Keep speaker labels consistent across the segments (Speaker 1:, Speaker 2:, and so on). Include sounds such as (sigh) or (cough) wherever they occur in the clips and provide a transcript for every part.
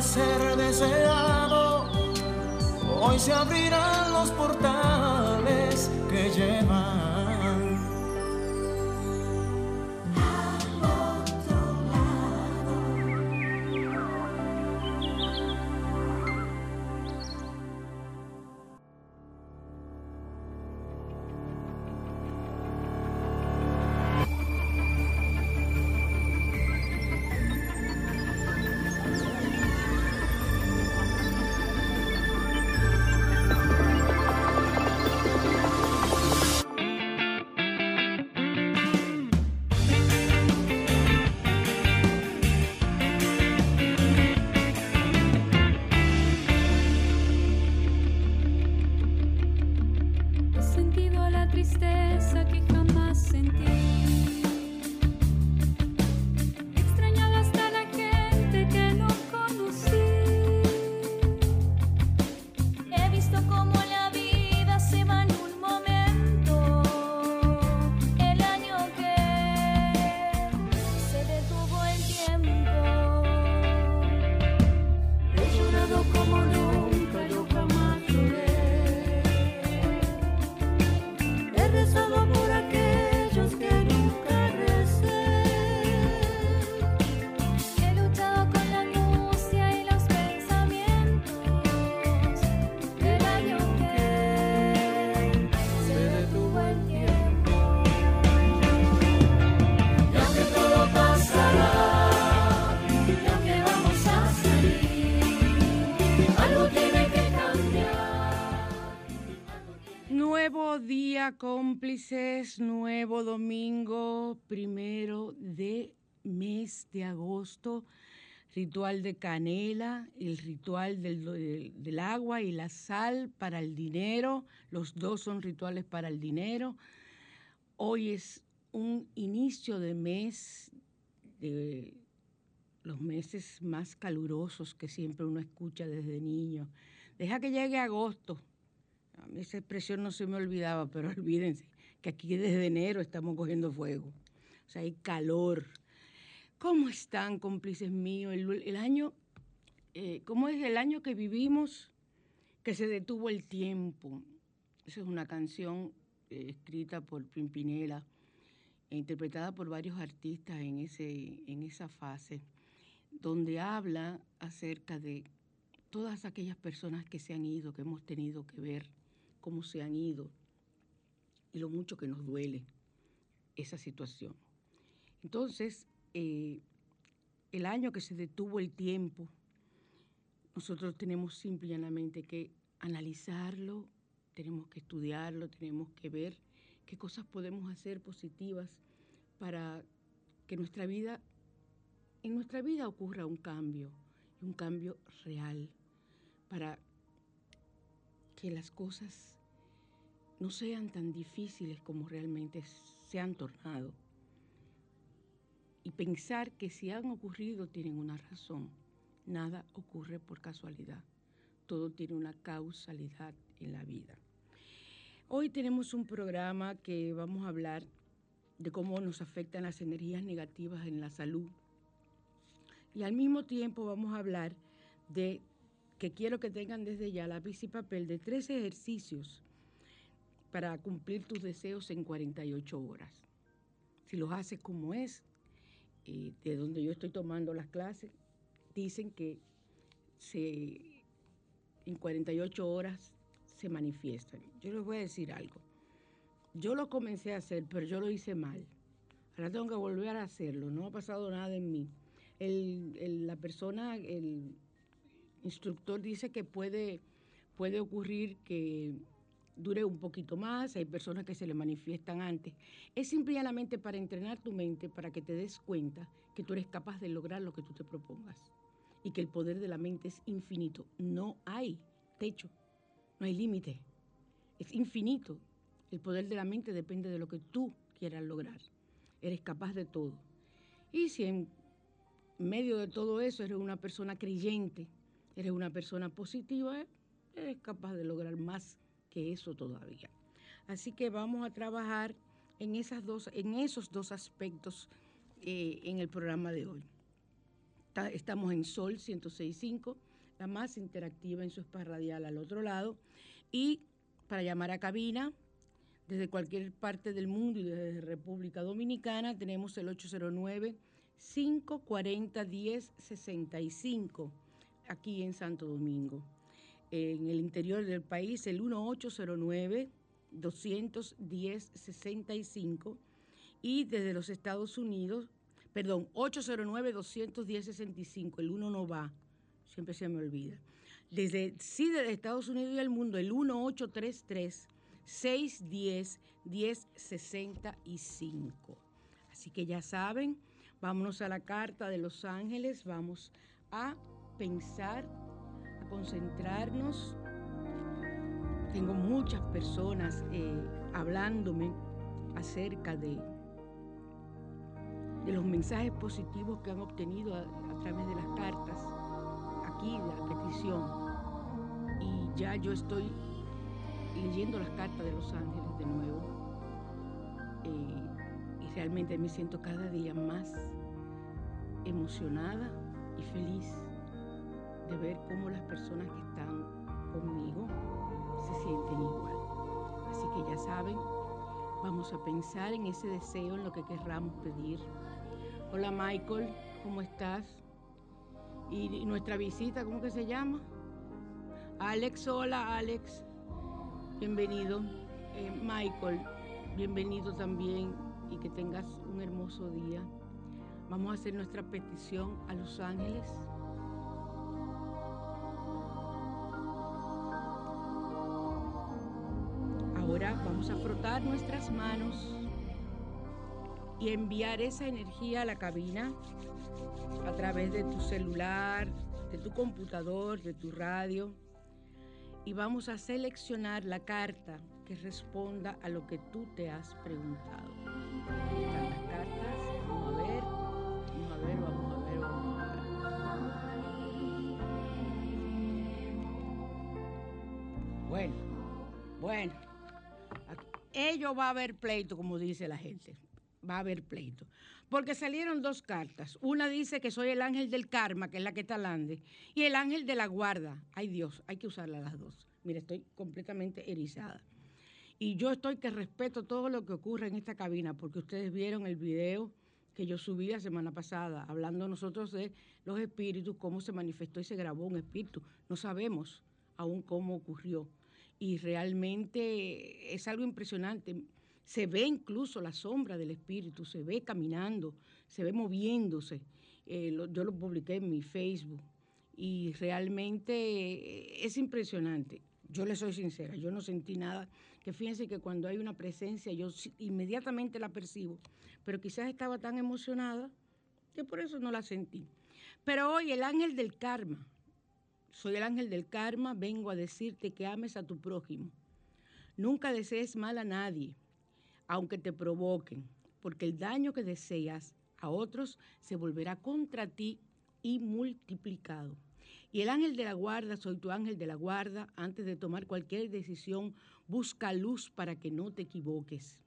Speaker 1: Amanecer deseado. Hoy se abrirán los portales que llevan.
Speaker 2: Cómplices, nuevo domingo, primero de mes de agosto, ritual de canela, el ritual del, del- agua y la sal para el dinero, los dos son rituales para el dinero. Hoy es un inicio de mes, de los meses más calurosos que siempre uno escucha desde niño. Deja que llegue agosto. A mí esa expresión no se me olvidaba, pero (laughs) olvídense que aquí desde enero estamos cogiendo fuego. O sea, hay calor. ¿Cómo están, cómplices míos? El, año, eh, ¿cómo es el año que vivimos que se detuvo el tiempo? Esa es una canción eh, escrita por Pimpinela e interpretada por varios artistas en, ese, en esa fase, donde habla acerca de todas aquellas personas que se han ido, que hemos tenido que ver cómo se han ido y lo mucho que nos duele esa situación. Entonces, eh, el año que se detuvo el tiempo, nosotros tenemos simple y llanamente que analizarlo, tenemos que estudiarlo, tenemos que ver qué cosas podemos hacer positivas para que nuestra vida, en nuestra vida ocurra un cambio, un cambio real, para que las cosas no sean tan difíciles como realmente se han tornado. Y pensar que si han ocurrido tienen una razón. Nada ocurre por casualidad. Todo tiene una causalidad en la vida. Hoy tenemos un programa que vamos a hablar de cómo nos afectan las energías negativas en la salud. Y al mismo tiempo vamos a hablar de que quiero que tengan desde ya lápiz y papel de tres ejercicios para cumplir tus deseos en 48 horas. Si los haces como es, eh, de donde yo estoy tomando las clases, dicen que se, en 48 horas se manifiestan. Yo les voy a decir algo. Yo lo comencé a hacer, pero yo lo hice mal. Ahora tengo que volver a hacerlo. No ha pasado nada en mí. la persona, el instructor dice que puede, puede ocurrir que dure un poquito más, hay personas que se le manifiestan antes. Es simplemente para entrenar tu mente, para que te des cuenta que tú eres capaz de lograr lo que tú te propongas y que el poder de la mente es infinito. No hay techo, no hay límite, es infinito. El poder de la mente depende de lo que tú quieras lograr. Eres capaz de todo. Y si en medio de todo eso eres una persona creyente, eres una persona positiva, eres capaz de lograr más que eso todavía. Así que vamos a trabajar en, esas dos, en esos dos aspectos eh, en el programa de hoy. estamos en Sol 106.5, la más interactiva en su spa radial al otro lado. Y para llamar a cabina, desde cualquier parte del mundo y desde República Dominicana, tenemos el 809 540 1065 aquí en Santo Domingo en el interior del país, el 1809-210-65 y desde los Estados Unidos, perdón, 809-210-65, el 1 no va, siempre se me olvida. Desde, sí, desde Estados Unidos y el mundo, el 1833-610-1065. Así que ya saben, vámonos a la carta de Los Ángeles, vamos a pensar concentrarnos. Tengo muchas personas eh, hablándome acerca de, de los mensajes positivos que han obtenido a, través de las cartas, aquí la petición. Y ya yo estoy leyendo las cartas de los ángeles de nuevo. Eh, y realmente me siento cada día más emocionada y feliz de ver cómo las personas que están conmigo se sienten igual. Así que ya saben, vamos a pensar en ese deseo, en lo que querramos pedir. Hola Michael, ¿cómo estás? Y, nuestra visita, ¿cómo que se llama? Alex, hola Alex, bienvenido. Eh, Michael, bienvenido también y que tengas un hermoso día. Vamos a hacer nuestra petición a los ángeles vamos a frotar nuestras manos y enviar esa energía a la cabina a través de tu celular, de tu computador, de tu radio. Y vamos a seleccionar la carta que responda a lo que tú te has preguntado. están las cartas. Vamos a ver, vamos a ver, vamos a ver, vamos a ver. Bueno, bueno ello va a haber pleito, como dice la gente. Va a haber pleito. Porque salieron dos cartas. Una dice que soy el ángel del karma, que es la que está lande, y el ángel de la guarda. Ay Dios, hay que usarla las dos. Mira, estoy completamente erizada. Y yo estoy que respeto todo lo que ocurre en esta cabina, porque ustedes vieron el video que yo subí la semana pasada, hablando nosotros de los espíritus, cómo se manifestó y se grabó un espíritu. No sabemos aún cómo ocurrió y realmente es algo impresionante. Se ve incluso la sombra del espíritu, se ve caminando, se ve moviéndose. Eh, yo lo publiqué en mi Facebook y realmente es impresionante. Yo le soy sincera, yo no sentí nada, que fíjense que cuando hay una presencia yo inmediatamente la percibo, pero quizás estaba tan emocionada que por eso no la sentí. Pero hoy el ángel del karma, soy el ángel del karma, vengo a decirte que ames a tu prójimo. Nunca desees mal a nadie, aunque te provoquen, porque el daño que deseas a otros se volverá contra ti y multiplicado. Y el ángel de la guarda, soy tu ángel de la guarda, antes de tomar cualquier decisión, busca luz para que no te equivoques.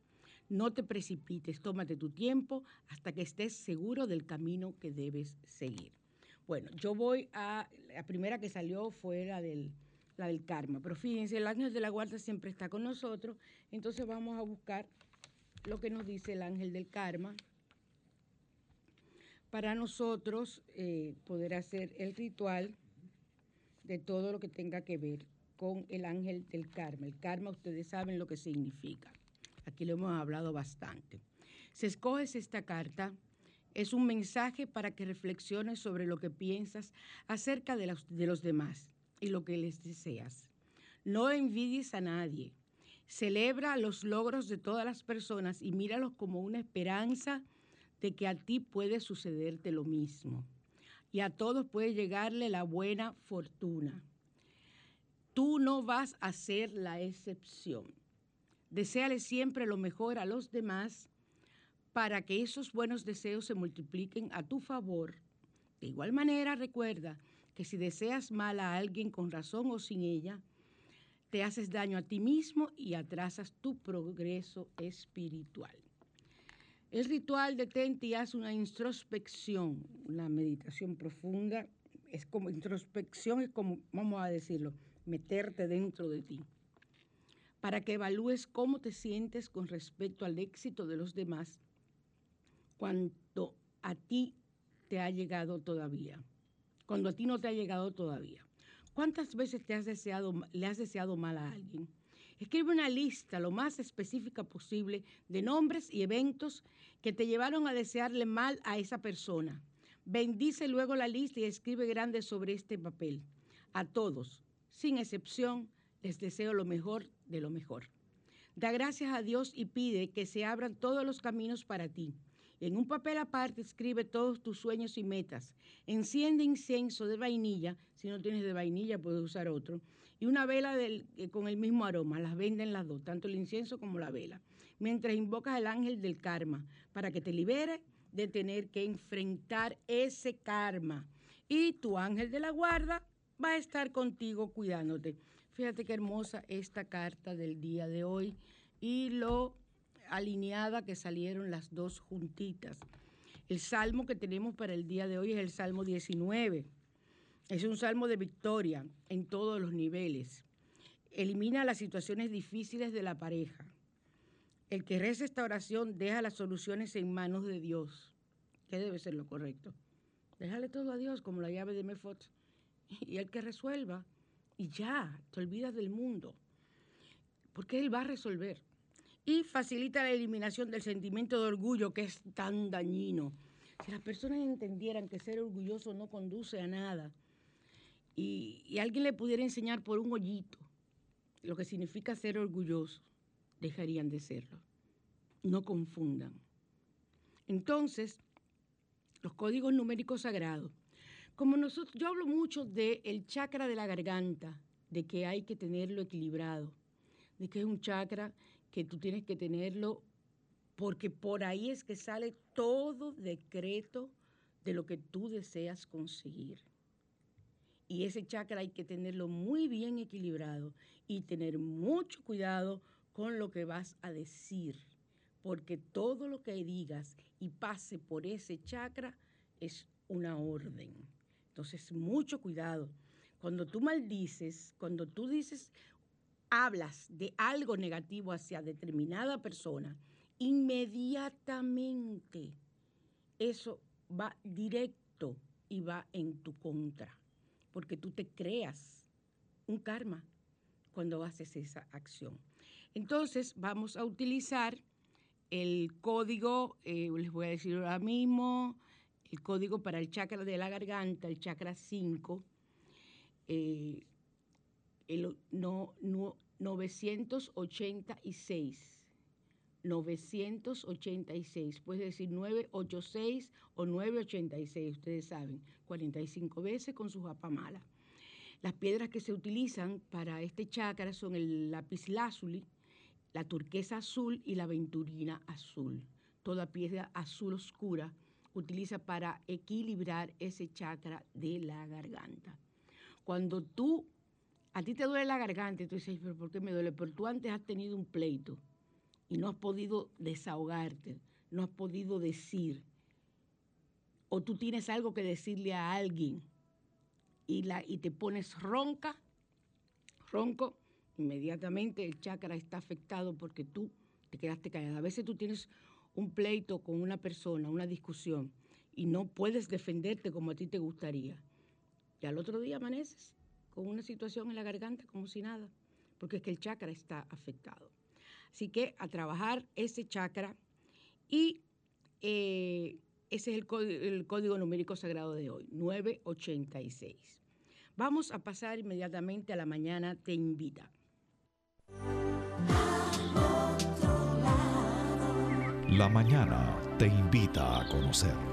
Speaker 2: No te precipites, tómate tu tiempo hasta que estés seguro del camino que debes seguir. Bueno, yo voy a, la primera que salió fue la del, la del karma, pero fíjense, el ángel de la guarda siempre está con nosotros, entonces vamos a buscar lo que nos dice el ángel del karma para nosotros eh, poder hacer el ritual de todo lo que tenga que ver con el ángel del karma. El karma ustedes saben lo que significa. Aquí lo hemos hablado bastante. Si escoges esta carta, es un mensaje para que reflexiones sobre lo que piensas acerca de los, de los demás y lo que les deseas. No envidies a nadie. Celebra los logros de todas las personas y míralos como una esperanza de que a ti puede sucederte lo mismo y a todos puede llegarle la buena fortuna. Tú no vas a ser la excepción. Deseale siempre lo mejor a los demás para que esos buenos deseos se multipliquen a tu favor. De igual manera, recuerda que si deseas mal a alguien con razón o sin ella, te haces daño a ti mismo y atrasas tu progreso espiritual. El ritual detente y haz una introspección, una meditación profunda. Es como introspección, es como, vamos a decirlo, meterte dentro de ti, para que evalúes cómo te sientes con respecto al éxito de los demás cuando a ti te ha llegado todavía, cuando a ti no te ha llegado todavía. ¿Cuántas veces te has deseado, le has deseado mal a alguien? Escribe una lista lo más específica posible de nombres y eventos que te llevaron a desearle mal a esa persona. Bendice luego la lista y escribe grande sobre este papel. A todos, sin excepción, les deseo lo mejor de lo mejor. Da gracias a Dios y pide que se abran todos los caminos para ti. En un papel aparte escribe todos tus sueños y metas. Enciende incienso de vainilla, si no tienes de vainilla puedes usar otro, y una vela eh, con el mismo aroma. Las venden las dos, tanto el incienso como la vela. Mientras invocas al ángel del karma para que te libere de tener que enfrentar ese karma. Y tu ángel de la guarda va a estar contigo cuidándote. Fíjate qué hermosa esta carta del día de hoy y lo alineada que salieron las dos juntitas. El salmo que tenemos para el día de hoy es el Salmo 19. Es un salmo de victoria en todos los niveles. Elimina las situaciones difíciles de la pareja. El que reza esta oración deja las soluciones en manos de Dios. ¿Qué debe ser lo correcto? Déjale todo a Dios como la llave de Mefot. Y el que resuelva. Y ya, te olvidas del mundo. Porque Él va a resolver y facilita la eliminación del sentimiento de orgullo que es tan dañino. Si las personas entendieran que ser orgulloso no conduce a nada y, alguien le pudiera enseñar por un hoyito lo que significa ser orgulloso, dejarían de serlo. No confundan. Entonces, los códigos numéricos sagrados. Como nosotros, yo hablo mucho del chakra de la garganta, de que hay que tenerlo equilibrado, de que es un chakra que tú tienes que tenerlo porque por ahí es que sale todo decreto de lo que tú deseas conseguir. Y ese chakra hay que tenerlo muy bien equilibrado y tener mucho cuidado con lo que vas a decir, porque todo lo que digas y pase por ese chakra es una orden. Entonces, mucho cuidado. Cuando tú maldices, cuando tú dices hablas de algo negativo hacia determinada persona, inmediatamente eso va directo y va en tu contra, porque tú te creas un karma cuando haces esa acción. Entonces vamos a utilizar el código, eh, les voy a decir ahora mismo, el código para el chakra de la garganta, el chakra 5, el, no, no, 986. 986, puede decir 986 o 986, ustedes saben, 45 veces con su japa mala. Las piedras que se utilizan para este chakra son el lápiz lázuli, la turquesa azul y la venturina azul. Toda piedra azul oscura utiliza para equilibrar ese chakra de la garganta. Cuando tú, a ti te duele la garganta y tú dices, pero ¿por qué me duele? Pero tú antes has tenido un pleito y no has podido desahogarte, no has podido decir, o tú tienes algo que decirle a alguien y, la, y te pones ronca, ronco, inmediatamente el chakra está afectado porque tú te quedaste callada. A veces tú tienes un pleito con una persona, una discusión, y no puedes defenderte como a ti te gustaría. Y al otro día amaneces con una situación en la garganta como si nada, porque es que el chakra está afectado. Así que a trabajar ese chakra y eh, ese es el código, numérico sagrado de hoy, 986. Vamos a pasar inmediatamente a la mañana Te Invita.
Speaker 3: La mañana te invita a conocer.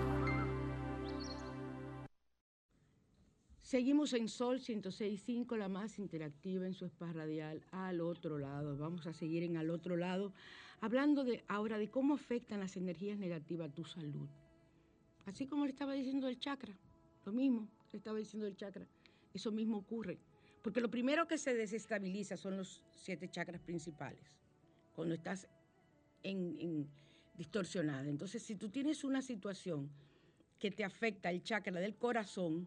Speaker 2: Seguimos en Sol 106.5, la más interactiva en su espacio radial, al otro lado. Vamos a seguir en al otro lado, hablando de ahora de cómo afectan las energías negativas a tu salud. Así como le estaba diciendo el chakra, lo mismo le estaba diciendo el chakra, eso mismo ocurre. Porque lo primero que se desestabiliza son los siete chakras principales, cuando estás en, distorsionada. Entonces, si tú tienes una situación que te afecta el chakra del corazón,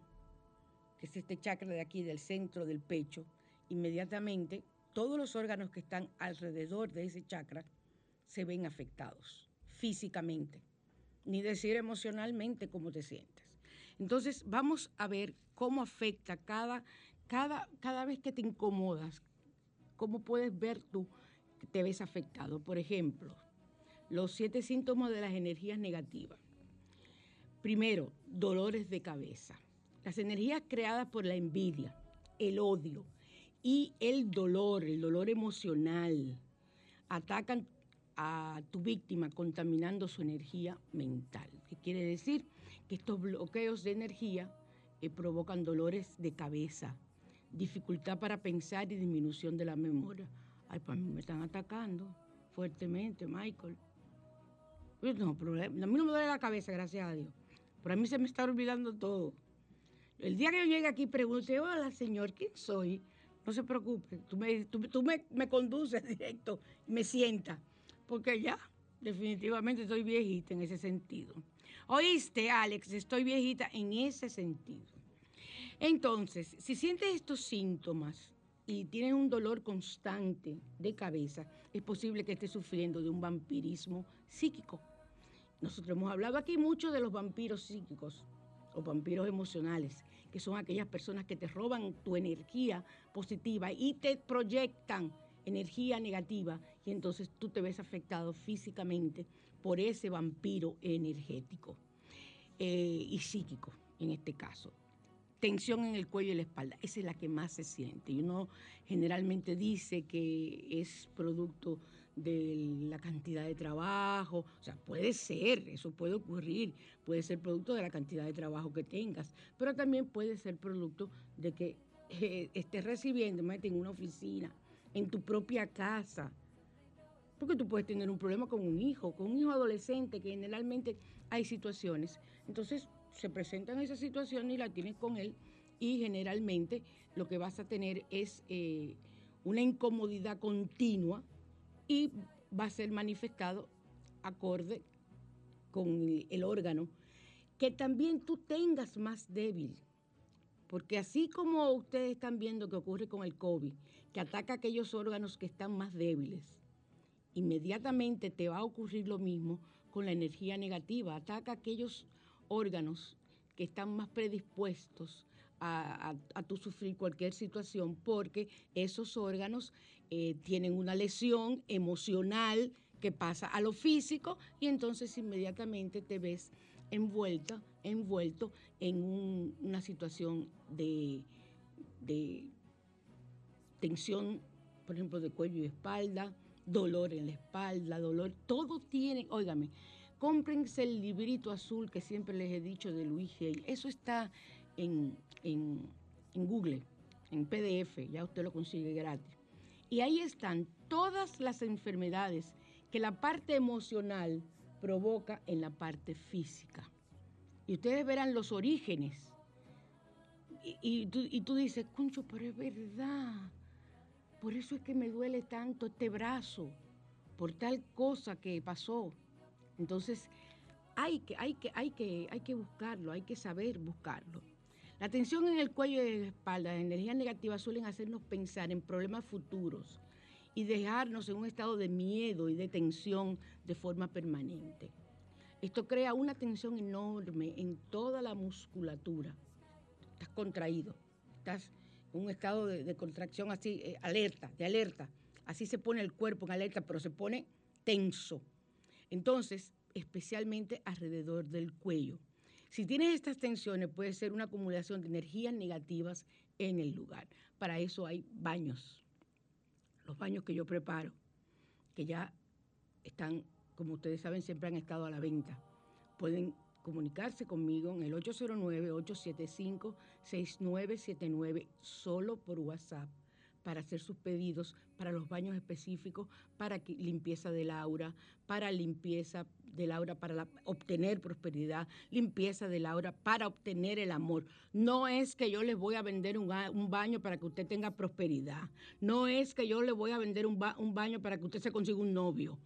Speaker 2: es este chakra de aquí, del centro del pecho, inmediatamente todos los órganos que están alrededor de ese chakra se ven afectados físicamente ni decir emocionalmente cómo te sientes. Entonces, vamos a ver cómo afecta cada, cada, cada vez que te incomodas, cómo puedes ver tú que te ves afectado. Por ejemplo, los siete síntomas de las energías negativas. Primero, dolores de cabeza. Las energías creadas por la envidia, el odio y el dolor, el dolor emocional, atacan a tu víctima contaminando su energía mental. ¿Qué quiere decir? Que estos bloqueos de energía eh, provocan dolores de cabeza, dificultad para pensar y disminución de la memoria. Ay, pues a mí me están atacando fuertemente, Michael. Yo no problema. A mí no me duele la cabeza, gracias a Dios. Pero a mí se me está olvidando todo. El día que yo llegue aquí pregunte, hola señor, ¿quién soy? No se preocupe, tú me, tú, me, me conduces (laughs) directo me sientas porque ya definitivamente estoy viejita en ese sentido. Oíste, Alex, estoy viejita en ese sentido. Entonces, si sientes estos síntomas y tienes un dolor constante de cabeza, es posible que estés sufriendo de un vampirismo psíquico. Nosotros hemos hablado aquí mucho de los vampiros psíquicos o vampiros emocionales, que son aquellas personas que te roban tu energía positiva y te proyectan energía negativa y entonces tú te ves afectado físicamente por ese vampiro energético eh, y psíquico en este caso. Tensión en el cuello y la espalda, esa es la que más se siente. Y uno generalmente dice que es producto de la cantidad de trabajo, o sea, puede ser, eso puede ocurrir, puede ser producto de la cantidad de trabajo que tengas, pero también puede ser producto de que eh, estés recibiendo, en una oficina, en tu propia casa. Porque tú puedes tener un problema con un hijo, con un hijo adolescente, que generalmente hay situaciones. Entonces se presentan esas situaciones y la tienes con él y generalmente lo que vas a tener es eh, una incomodidad continua y va a ser manifestado acorde con el órgano, que también tú tengas más débil. Porque así como ustedes están viendo que ocurre con el COVID, que ataca aquellos órganos que están más débiles, inmediatamente te va a ocurrir lo mismo con la energía negativa. Ataca aquellos órganos que están más predispuestos a, tu sufrir cualquier situación porque esos órganos eh, tienen una lesión emocional que pasa a lo físico y entonces inmediatamente te ves envuelta, envuelto en una situación de tensión por ejemplo, de cuello y espalda, dolor en la espalda, dolor, todo tiene, óigame, cómprense el librito azul que siempre les he dicho de Luis Hay. Eso está en Google, en PDF, ya usted lo consigue gratis. Y ahí están todas las enfermedades que la parte emocional provoca en la parte física. Y ustedes verán los orígenes. Y, tú, y tú dices, concho, pero es verdad. Por eso es que me duele tanto este brazo, por tal cosa que pasó. Entonces, hay que, hay que, hay que, hay que buscarlo, hay que saber buscarlo. La tensión en el cuello y la espalda, las energías negativas suelen hacernos pensar en problemas futuros y dejarnos en un estado de miedo y de tensión de forma permanente. Esto crea una tensión enorme en toda la musculatura. Estás contraído, estás en un estado de, de contracción así, eh, alerta, de alerta. Así se pone el cuerpo en alerta, pero se pone tenso. Entonces, especialmente alrededor del cuello. Si tienes estas tensiones, puede ser una acumulación de energías negativas en el lugar. Para eso hay baños. Los baños que yo preparo, que ya están, como ustedes saben, siempre han estado a la venta. Pueden comunicarse conmigo en el 809-875-6979 solo por WhatsApp para hacer sus pedidos para los baños específicos, para limpieza del aura, para limpieza del aura, para obtener prosperidad, limpieza del aura, para obtener el amor. No es que yo les voy a vender un, un baño para que usted tenga prosperidad. No es que yo le voy a vender un, ba- un baño para que usted se consiga un novio.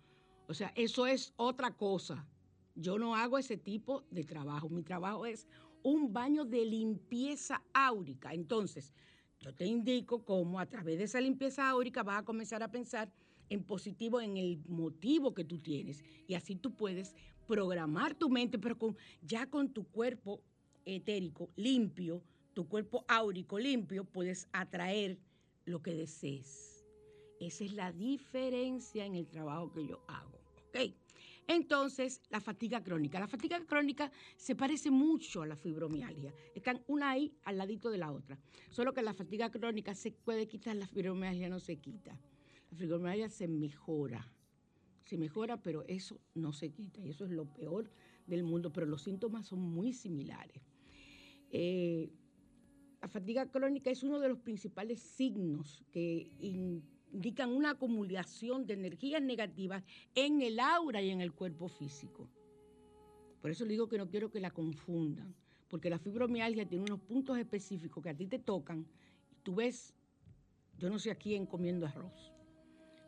Speaker 2: O sea, eso es otra cosa. Yo no hago ese tipo de trabajo. Mi trabajo es un baño de limpieza áurica. Entonces, yo te indico cómo a través de esa limpieza áurica vas a comenzar a pensar en positivo en el motivo que tú tienes. Y así tú puedes programar tu mente, pero con, ya con tu cuerpo etérico limpio, tu cuerpo áurico limpio, puedes atraer lo que desees. Esa es la diferencia en el trabajo que yo hago. ¿ok? Entonces, la fatiga crónica. La fatiga crónica se parece mucho a la fibromialgia. Están una ahí al ladito de la otra. Solo que la fatiga crónica se puede quitar, la fibromialgia no se quita. La fibromialgia se mejora. Se mejora, pero eso no se quita. Y eso es lo peor del mundo. Pero los síntomas son muy similares. Eh, la fatiga crónica es uno de los principales signos que indican una acumulación de energías negativas en el aura y en el cuerpo físico. Por eso le digo que no quiero que la confundan, porque la fibromialgia tiene unos puntos específicos que a ti te tocan y tú ves, yo no sé a quién comiendo arroz,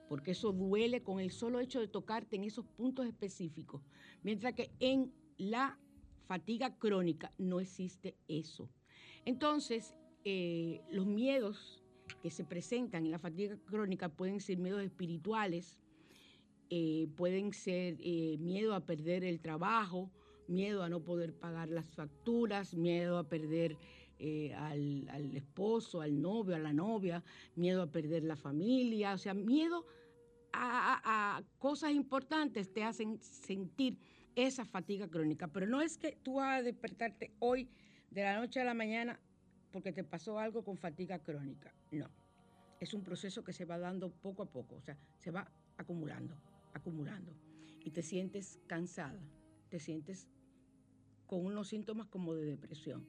Speaker 2: porque eso duele con el solo hecho de tocarte en esos puntos específicos, mientras que en la fatiga crónica no existe eso. Entonces, eh, los miedos que se presentan en la fatiga crónica pueden ser miedos espirituales, eh, pueden ser eh, miedo a perder el trabajo, miedo a no poder pagar las facturas, miedo a perder eh, al, al esposo, al novio, a la novia, miedo a perder la familia, o sea, miedo a, cosas importantes te hacen sentir esa fatiga crónica. Pero no es que tú vas a despertarte hoy de la noche a la mañana porque te pasó algo con fatiga crónica. No. Es un proceso que se va dando poco a poco, o sea, se va acumulando, acumulando. Y te sientes cansada, te sientes con unos síntomas como de depresión,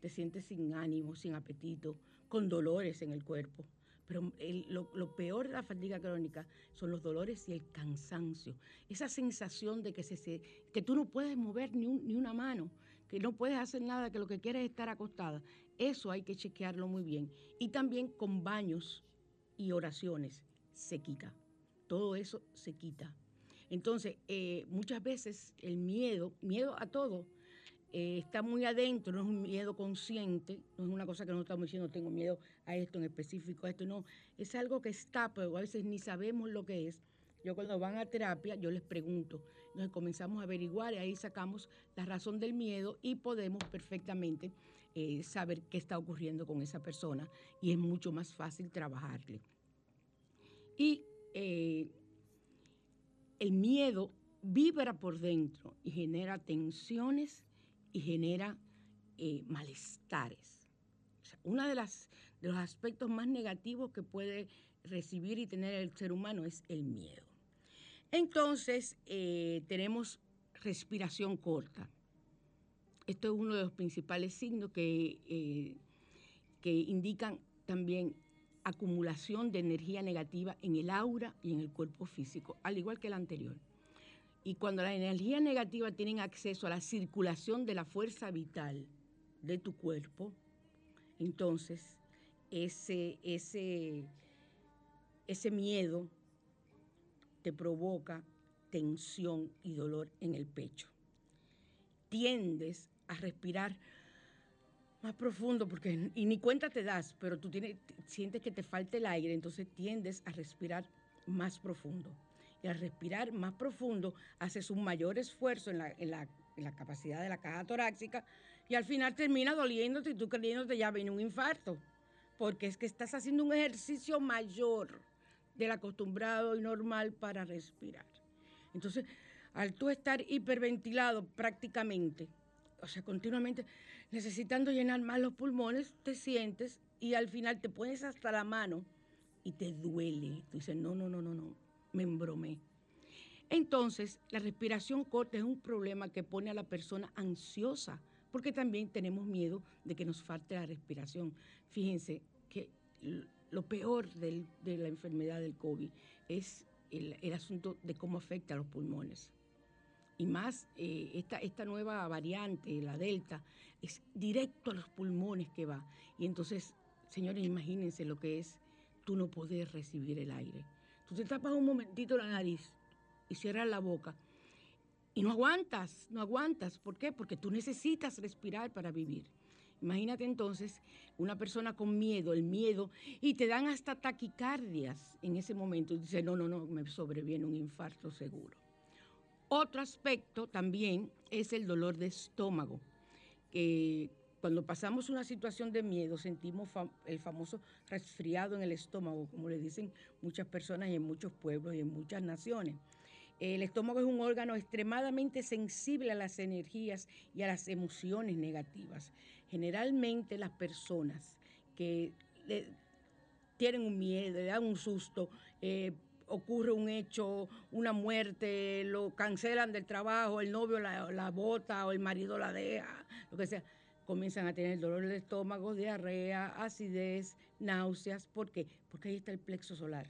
Speaker 2: te sientes sin ánimo, sin apetito, con dolores en el cuerpo. Pero lo, lo peor de la fatiga crónica son los dolores y el cansancio. Esa sensación de que, se- que tú no puedes mover ni, un- ni una mano, que no puedes hacer nada, que lo que quieres es estar acostada. Eso hay que chequearlo muy bien. Y también con baños y oraciones se quita. Todo eso se quita. Entonces, eh, muchas veces el miedo, miedo a todo, eh, está muy adentro, no es un miedo consciente, no es una cosa que no estamos diciendo, tengo miedo a esto en específico, a esto no, es algo que está, pero a veces ni sabemos lo que es. Yo cuando van a terapia, yo les pregunto, entonces comenzamos a averiguar y ahí sacamos la razón del miedo y podemos perfectamente eh, saber qué está ocurriendo con esa persona y es mucho más fácil trabajarle. Y eh, el miedo vibra por dentro y genera tensiones y genera eh, malestares. O uno de, de los aspectos más negativos que puede recibir y tener el ser humano es el miedo. Entonces, eh, tenemos respiración corta. Esto es uno de los principales signos que, eh, que indican también acumulación de energía negativa en el aura y en el cuerpo físico, al igual que el anterior. Y cuando la energía negativa tienen acceso a la circulación de la fuerza vital de tu cuerpo, entonces ese, ese, ese miedo te provoca tensión y dolor en el pecho. Tiendes a respirar más profundo porque y ni cuenta te das, pero tú sientes que te falta el aire, entonces tiendes a respirar más profundo. Y al respirar más profundo haces un mayor esfuerzo en la capacidad de la caja torácica y al final termina doliéndote y tú creyéndote ya viene un infarto, porque es que estás haciendo un ejercicio mayor del acostumbrado y normal para respirar. Entonces, al tú estar hiperventilado prácticamente, o sea, continuamente necesitando llenar más los pulmones, te sientes y al final te pones hasta la mano y te duele. Tú dices, no, no, no, no, no, me embromé. Entonces, la respiración corta es un problema que pone a la persona ansiosa, porque también tenemos miedo de que nos falte la respiración. Fíjense que lo peor de la enfermedad del COVID es el, asunto de cómo afecta a los pulmones. Y más eh, esta, esta nueva variante, la Delta, es directo a los pulmones que va. Y entonces, señores, imagínense lo que es tú no poder recibir el aire. Tú te tapas un momentito la nariz y cierras la boca y no aguantas, no aguantas. ¿Por qué? Porque tú necesitas respirar para vivir. Imagínate entonces una persona con miedo, el miedo, y te dan hasta taquicardias en ese momento. Dice, no, no, no, me sobreviene un infarto seguro. Otro aspecto también es el dolor de estómago. que cuando pasamos una situación de miedo, sentimos el famoso resfriado en el estómago, como le dicen muchas personas y en muchos pueblos y en muchas naciones. El estómago es un órgano extremadamente sensible a las energías y a las emociones negativas. Generalmente las personas que tienen un miedo, le dan un susto, eh, ocurre un hecho, una muerte, lo cancelan del trabajo, el novio la, la bota o el marido la deja, lo que sea, comienzan a tener dolor de estómago, diarrea, acidez, náuseas. ¿Por qué? Porque ahí está el plexo solar.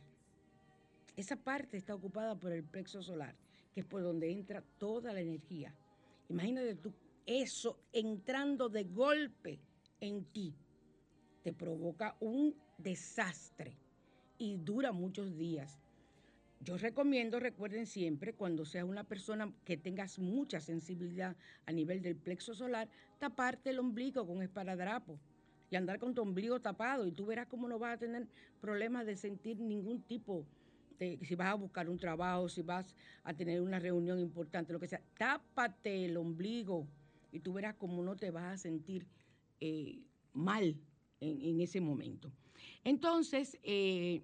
Speaker 2: Esa parte está ocupada por el plexo solar, que es por donde entra toda la energía. Imagínate tú eso entrando de golpe en ti. Te provoca un desastre y dura muchos días. Yo recomiendo, recuerden siempre, cuando seas una persona que tengas mucha sensibilidad a nivel del plexo solar, taparte el ombligo con esparadrapo y andar con tu ombligo tapado y tú verás cómo no vas a tener problemas de sentir ningún tipo si vas a buscar un trabajo, si vas a tener una reunión importante, lo que sea, tápate el ombligo y tú verás cómo no te vas a sentir eh, mal en, ese momento. Entonces, eh,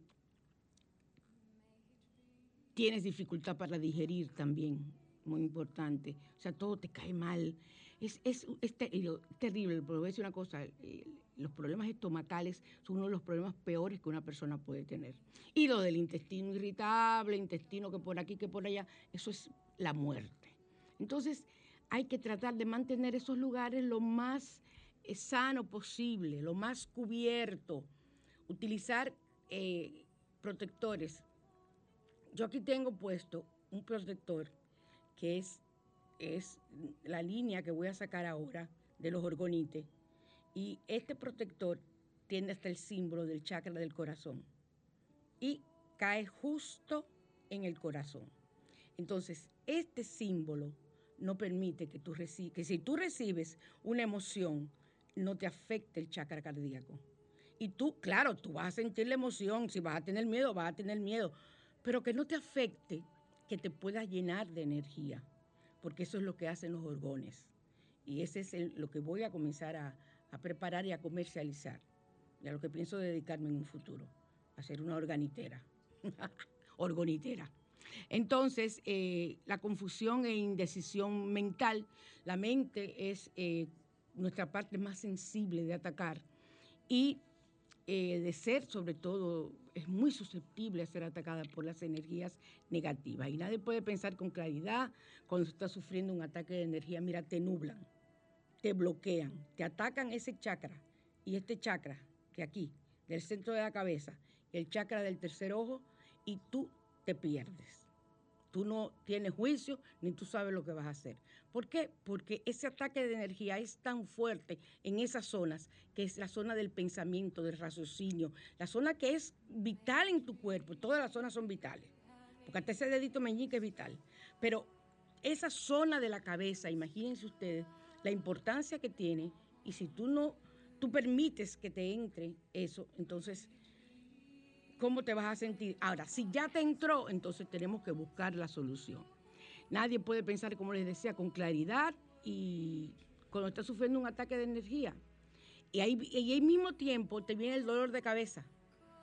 Speaker 2: tienes dificultad para digerir también, muy importante. O sea, todo te cae mal. Es, es, terrible, pero voy a decir una cosa, los problemas estomacales son uno de los problemas peores que una persona puede tener. Y lo del intestino irritable, intestino que por aquí, que por allá, eso es la muerte. Entonces, hay que tratar de mantener esos lugares lo más eh, sano posible, lo más cubierto, utilizar eh, protectores. Yo aquí tengo puesto un protector que es, es la línea que voy a sacar ahora de los orgonites y este protector tiene hasta el símbolo del chakra del corazón y cae justo en el corazón. Entonces, este símbolo no permite que, tú que si tú recibes una emoción, no te afecte el chakra cardíaco. Y tú, claro, tú vas a sentir la emoción, si vas a tener miedo, vas a tener miedo, pero que no te afecte, que te pueda llenar de energía, porque eso es lo que hacen los orgones. Y ese es lo que voy a comenzar a, a preparar y a comercializar. Y a lo que pienso dedicarme en un futuro, a ser una organitera. (laughs) Orgonitera. Entonces, eh, la confusión e indecisión mental, la mente es eh, nuestra parte más sensible de atacar. Y eh, de ser, sobre todo, es muy susceptible a ser atacada por las energías negativas. Y nadie puede pensar con claridad cuando está sufriendo un ataque de energía. Mira, te nublan, te bloquean, te atacan ese chakra y este chakra que aquí, del centro de la cabeza, el chakra del tercer ojo, y tú te pierdes. Tú no tienes juicio ni tú sabes lo que vas a hacer. ¿Por qué? Porque ese ataque de energía es tan fuerte en esas zonas, que es la zona del pensamiento, del raciocinio, la zona que es vital en tu cuerpo. Todas las zonas son vitales. Porque hasta ese dedito meñique es vital. Pero esa zona de la cabeza, imagínense ustedes la importancia que tiene y si tú no, tú permites que te entre eso, entonces ¿cómo te vas a sentir? Ahora, si ya te entró, entonces tenemos que buscar la solución. Nadie puede pensar, como les decía, con claridad y cuando estás sufriendo un ataque de energía. Y ahí, y al mismo tiempo te viene el dolor de cabeza.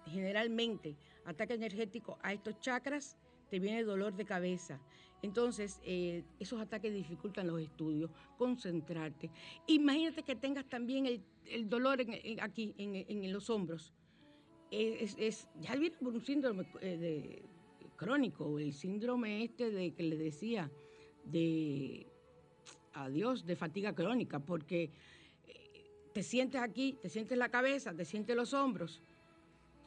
Speaker 2: Generalmente, ataque energético a estos chakras, te viene el dolor de cabeza. Entonces, eh, esos ataques dificultan los estudios, concentrarte. Imagínate que tengas también el, dolor aquí, en los hombros es, ya viene por un síndrome eh, de, crónico, el síndrome este de que le decía de adiós, de fatiga crónica, porque eh, te sientes aquí, te sientes la cabeza, te sientes los hombros,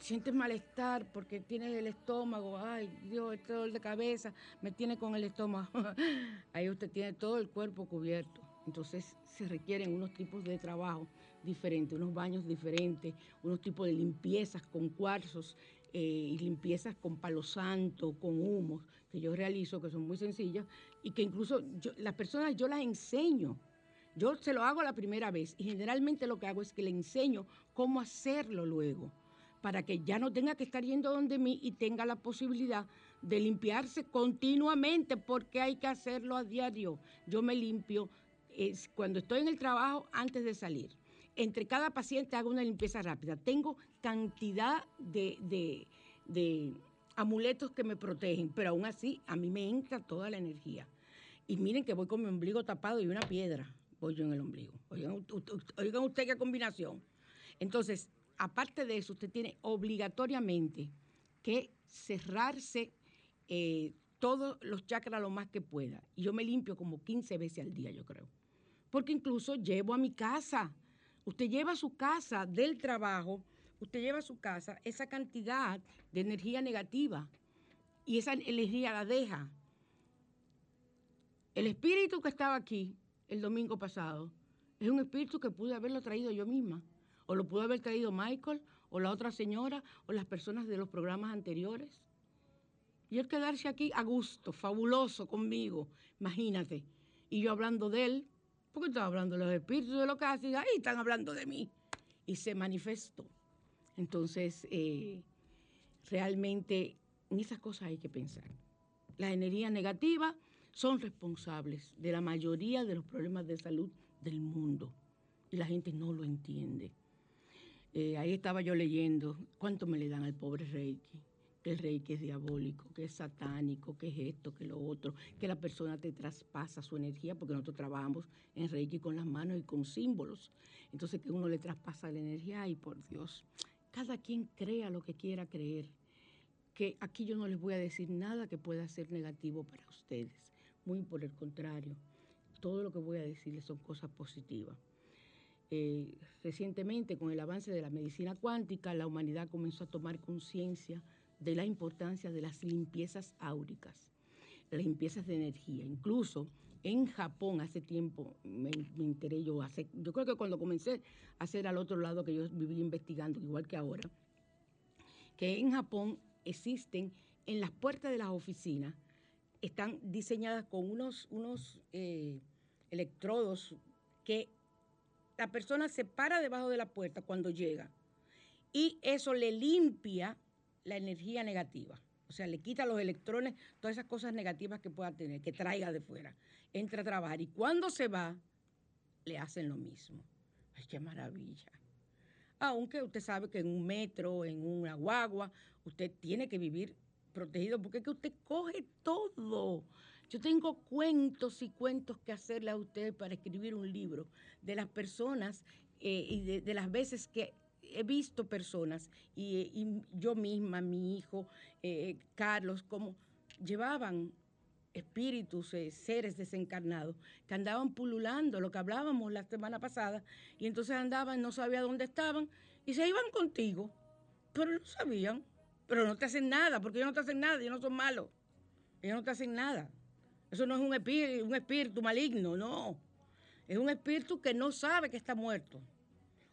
Speaker 2: sientes malestar porque tienes el estómago, ay Dios, este dolor de cabeza me tiene con el estómago. (laughs) Ahí usted tiene todo el cuerpo cubierto. Entonces se requieren unos tipos de trabajo diferentes, unos baños diferentes, unos tipos de limpiezas con cuarzos eh, y limpiezas con palo santo, con humos, que yo realizo, que son muy sencillas y que incluso las personas yo las enseño. Yo se lo hago la primera vez y generalmente lo que hago es que le enseño cómo hacerlo luego, para que ya no tenga que estar yendo donde mí y tenga la posibilidad de limpiarse continuamente, porque hay que hacerlo a diario. Yo me limpio es cuando estoy en el trabajo antes de salir. Entre cada paciente hago una limpieza rápida. Tengo cantidad de, amuletos que me protegen, pero aún así a mí me entra toda la energía. Y miren que voy con mi ombligo tapado y una piedra voy yo en el ombligo. Oigan, oigan usted qué combinación. Entonces, aparte de eso, usted tiene obligatoriamente que cerrarse eh, todos los chakras lo más que pueda. Y yo me limpio como 15 veces al día, yo creo porque incluso llevo a mi casa. Usted lleva a su casa del trabajo, usted lleva a su casa esa cantidad de energía negativa y esa energía la deja. El espíritu que estaba aquí el domingo pasado es un espíritu que pude haberlo traído yo misma, o lo pudo haber traído Michael, o la otra señora, o las personas de los programas anteriores. Y él quedarse aquí a gusto, fabuloso conmigo, imagínate. Y yo hablando de él, porque estaba hablando de los espíritus de lo que ahí están hablando de mí. Y se manifestó. Entonces, eh, realmente en esas cosas hay que pensar. Las energías negativas son responsables de la mayoría de los problemas de salud del mundo. Y la gente no lo entiende. Eh, ahí estaba yo leyendo cuánto me le dan al pobre Reiki que el reiki es diabólico, que es satánico, que es esto, que lo otro, que la persona te traspasa su energía, porque nosotros trabajamos en reiki con las manos y con símbolos. Entonces que uno le traspasa la energía, y por Dios, cada quien crea lo que quiera creer. Que aquí yo no les voy a decir nada que pueda ser negativo para ustedes. Muy por el contrario, todo lo que voy a decirles son cosas positivas. Eh, recientemente, con el avance de la medicina cuántica, la humanidad comenzó a tomar conciencia de la importancia de las limpiezas áuricas, las limpiezas de energía. Incluso en Japón hace tiempo me, enteré yo, hace, yo creo que cuando comencé a hacer al otro lado que yo viví investigando, igual que ahora, que en Japón existen en las puertas de las oficinas, están diseñadas con unos, unos eh, electrodos que la persona se para debajo de la puerta cuando llega y eso le limpia la energía negativa. O sea, le quita los electrones, todas esas cosas negativas que pueda tener, que traiga de fuera. Entra a trabajar y cuando se va, le hacen lo mismo. Ay, qué maravilla. Aunque usted sabe que en un metro, en una guagua, usted tiene que vivir protegido porque es que usted coge todo. Yo tengo cuentos y cuentos que hacerle a usted para escribir un libro de las personas eh, y de las veces que he visto personas, y, y yo misma, mi hijo, eh, Carlos, como llevaban espíritus, eh, seres desencarnados, que andaban pululando, lo que hablábamos la semana pasada, y entonces andaban, no sabía dónde estaban, y se iban contigo, pero no sabían, pero no te hacen nada, porque ellos no te hacen nada, ellos no son malos, ellos no te hacen nada. Eso no es un espíritu, maligno, no. Es un espíritu que no sabe que está muerto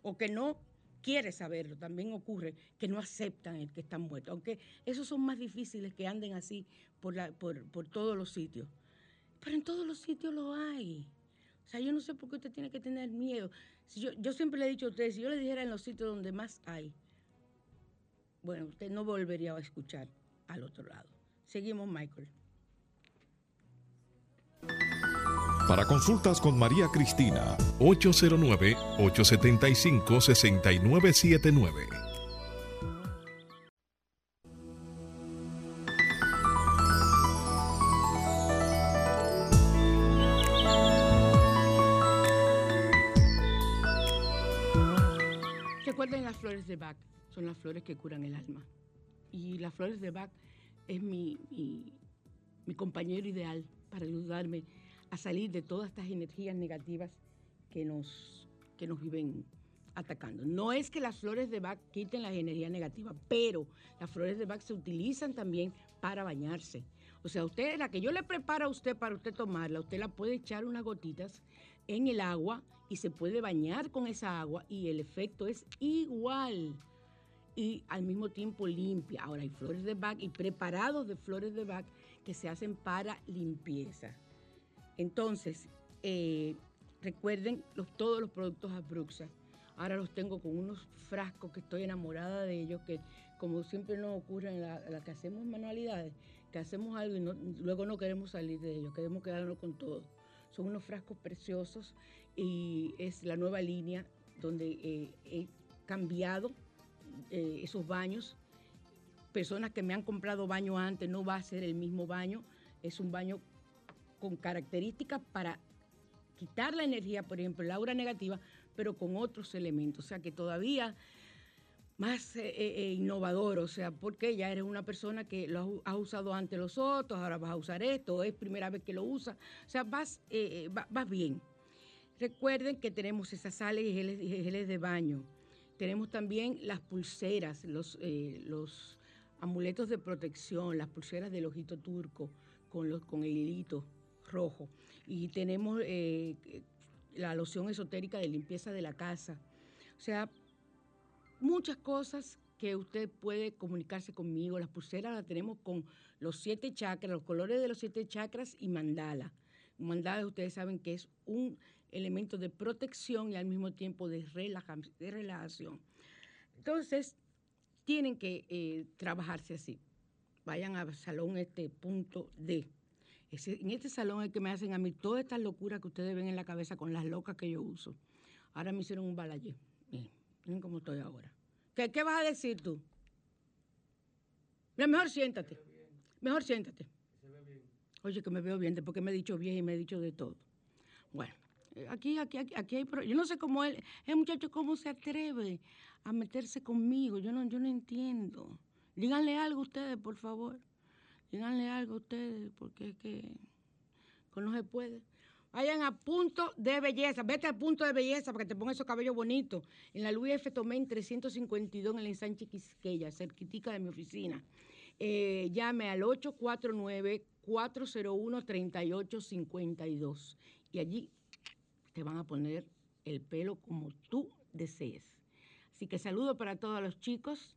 Speaker 2: o que no quiere saberlo. También ocurre que no aceptan el que está muerto, aunque esos son más difíciles que anden así por, todos los sitios. Pero en todos los sitios lo hay. O sea, yo no sé por qué usted tiene que tener miedo. Yo, yo siempre le he dicho a usted, si yo le dijera en los sitios donde más hay, bueno, usted no volvería a escuchar al otro lado. Seguimos, Michael.
Speaker 3: Para consultas con María Cristina,
Speaker 4: 809-875-6979.
Speaker 2: De todas estas energías negativas que nos, que nos viven atacando. No es que las flores de Bach quiten las energías negativas, pero las flores de Bach se utilizan también para bañarse. O sea, usted, la que yo le preparo a usted para usted tomarla, usted la puede echar unas gotitas en el agua y se puede bañar con esa agua y el efecto es igual y al mismo tiempo limpia. Ahora hay flores de Bach y preparados de flores de Bach que se hacen para limpieza. Entonces, eh, recuerden todos los productos Abruxa. Ahora los tengo con unos frascos que estoy enamorada de ellos, que como siempre nos ocurre en la, que hacemos manualidades, que hacemos algo y luego no queremos salir de ellos, queremos quedarnos con todo. Son unos frascos preciosos y es la nueva línea donde eh, he cambiado eh, esos baños. Personas que me han comprado baño antes, no va a ser el mismo baño, es un baño con características para quitar la energía, por ejemplo, la aura negativa, pero con otros elementos. O sea que todavía más eh, eh, innovador, o sea, porque ya eres una persona que lo has usado antes los otros, ahora vas a usar esto, es primera vez que lo usas, o sea, vas, eh, eh, va- vas bien. Recuerden que tenemos esas sales y geles, geles de baño. Tenemos también las pulseras, los, eh, los amuletos de protección, las pulseras del ojito turco con, los, con el hilito rojo. Y tenemos eh, la loción esotérica de limpieza de la casa. O sea, muchas cosas que usted puede comunicarse conmigo. Las pulseras las tenemos con los siete chakras, los colores de los siete chakras y mandala. Mandala ustedes saben que es un elemento de protección y al mismo tiempo de relajación. Entonces, tienen que eh, trabajarse así. Vayan al salón este punto D. En este salón es que me hacen a mí todas estas locuras que ustedes ven en la cabeza con las locas que yo uso. Ahora me hicieron un balayé. Miren, cómo estoy ahora. ¿Qué, vas a decir tú? Mira, mejor siéntate. Mejor siéntate. Oye, que me veo bien, después que me he dicho bien y me he dicho de todo. Bueno, eh, aquí, aquí, aquí, aquí hay... Yo no sé cómo él, el muchacho, cómo se atreve a meterse conmigo. Yo no, yo no entiendo. Díganle algo ustedes, por favor. Díganle algo ustedes, porque es que no se puede. Vayan a punto de belleza, vete al punto de belleza para que te pongas esos cabellos bonitos. En la Luis F. Tomé en 352 en el ensanche Quisqueya, cerquitica de mi oficina. Eh, llame al 849-401-3852 y allí te van a poner el pelo como tú desees. Así que saludo para todos los chicos,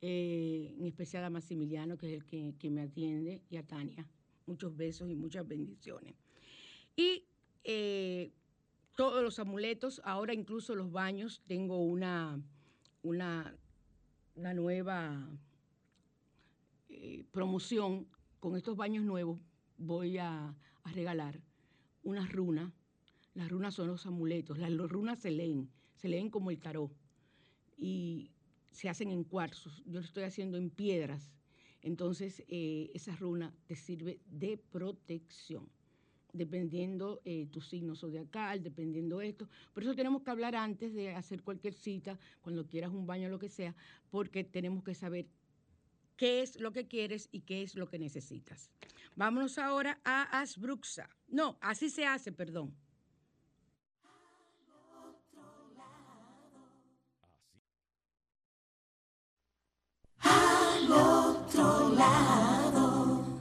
Speaker 2: eh, en especial a Maximiliano, que es el que, que me atiende, y a Tania. Muchos besos y muchas bendiciones. Y eh, todos los amuletos, ahora incluso los baños, tengo una, una, una nueva eh, promoción con estos baños nuevos. Voy a, a regalar unas runas. Las runas son los amuletos. Las, las runas se leen, se leen como el tarot. Y se hacen en cuarzos. Yo lo estoy haciendo en piedras. Entonces, eh, esa runa te sirve de protección. dependiendo eh, tu signo zodiacal, dependiendo esto. Por eso tenemos que hablar antes de hacer cualquier cita, cuando quieras un baño o lo que sea, porque tenemos que saber qué es lo que quieres y qué es lo que necesitas. Vámonos ahora a Asbruxa. No, así se hace, perdón.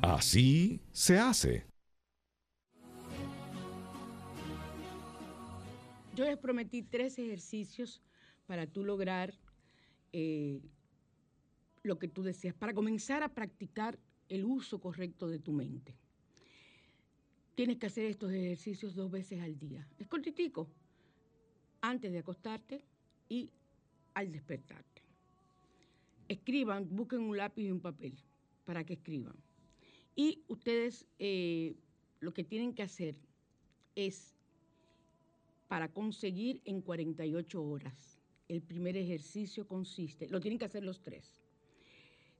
Speaker 3: Así se hace.
Speaker 2: Yo les prometí tres ejercicios para tú lograr eh, lo que tú deseas, para comenzar a practicar el uso correcto de tu mente. Tienes que hacer estos ejercicios dos veces al día. Es cortitico, antes de acostarte y al despertarte. Escriban, busquen un lápiz y un papel para que escriban. Y ustedes eh, lo que tienen que hacer es para conseguir en 48 horas. El primer ejercicio consiste, lo tienen que hacer los tres.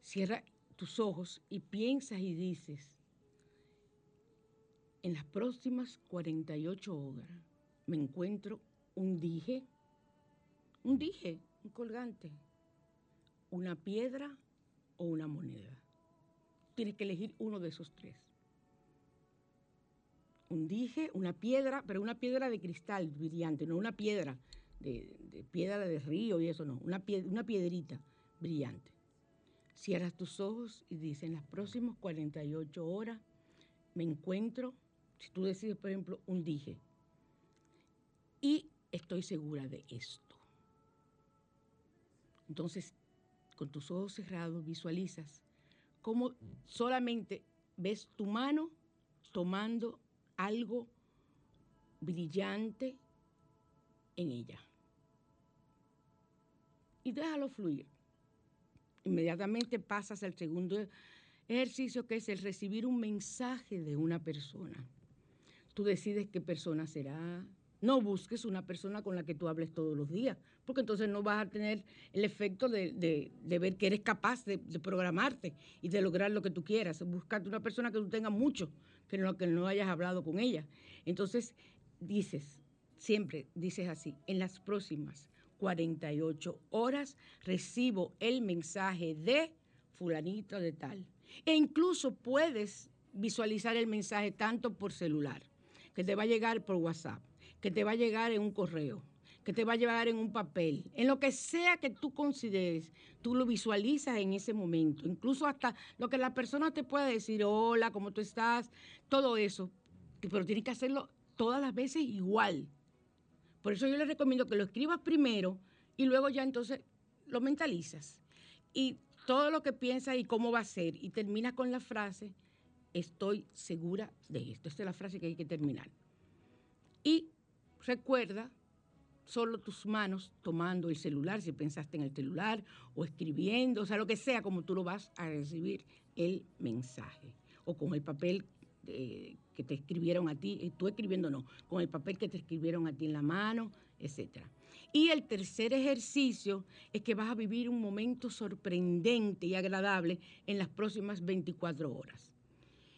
Speaker 2: Cierra tus ojos y piensas y dices, en las próximas 48 horas me encuentro un dije, un dije, un colgante, una piedra o una moneda. Tienes que elegir uno de esos tres un dije, una piedra, pero una piedra de cristal brillante, no una piedra de, piedra de río y eso no, una, una piedrita brillante. Cierras tus ojos y dices, en las próximas 48 horas me encuentro, si tú decides, por ejemplo, un dije, y estoy segura de esto. Entonces, con tus ojos cerrados, visualizas cómo solamente ves tu mano tomando algo brillante en ella. Y déjalo fluir. Inmediatamente pasas al segundo ejercicio, que es el recibir un mensaje de una persona. Tú decides qué persona será. No busques una persona con la que tú hables todos los días, porque entonces no vas a tener el efecto de, ver que eres capaz de, de, programarte y de lograr lo que tú quieras. Buscarte una persona que tú tengas mucho que no, que no hayas hablado con ella. Entonces, dices, siempre dices así, en las próximas 48 horas recibo el mensaje de fulanito de tal. E incluso puedes visualizar el mensaje tanto por celular, que te va a llegar por WhatsApp, que te va a llegar en un correo, que te va a llevar en un papel, en lo que sea que tú consideres, tú lo visualizas en ese momento, incluso hasta lo que la persona te pueda decir, hola, ¿cómo tú estás? Todo eso, pero tienes que hacerlo todas las veces igual. Por eso yo les recomiendo que lo escribas primero y luego ya entonces lo mentalizas. Y todo lo que piensas y cómo va a ser, y terminas con la frase, estoy segura de esto. Esta es la frase que hay que terminar. Y recuerda solo tus manos tomando el celular, si pensaste en el celular, o escribiendo, o sea, lo que sea, como tú lo vas a recibir el mensaje. O con el papel eh, que te escribieron a ti, tú escribiendo no, con el papel que te escribieron a ti en la mano, etc. Y el tercer ejercicio es que vas a vivir un momento sorprendente y agradable en las próximas 24 horas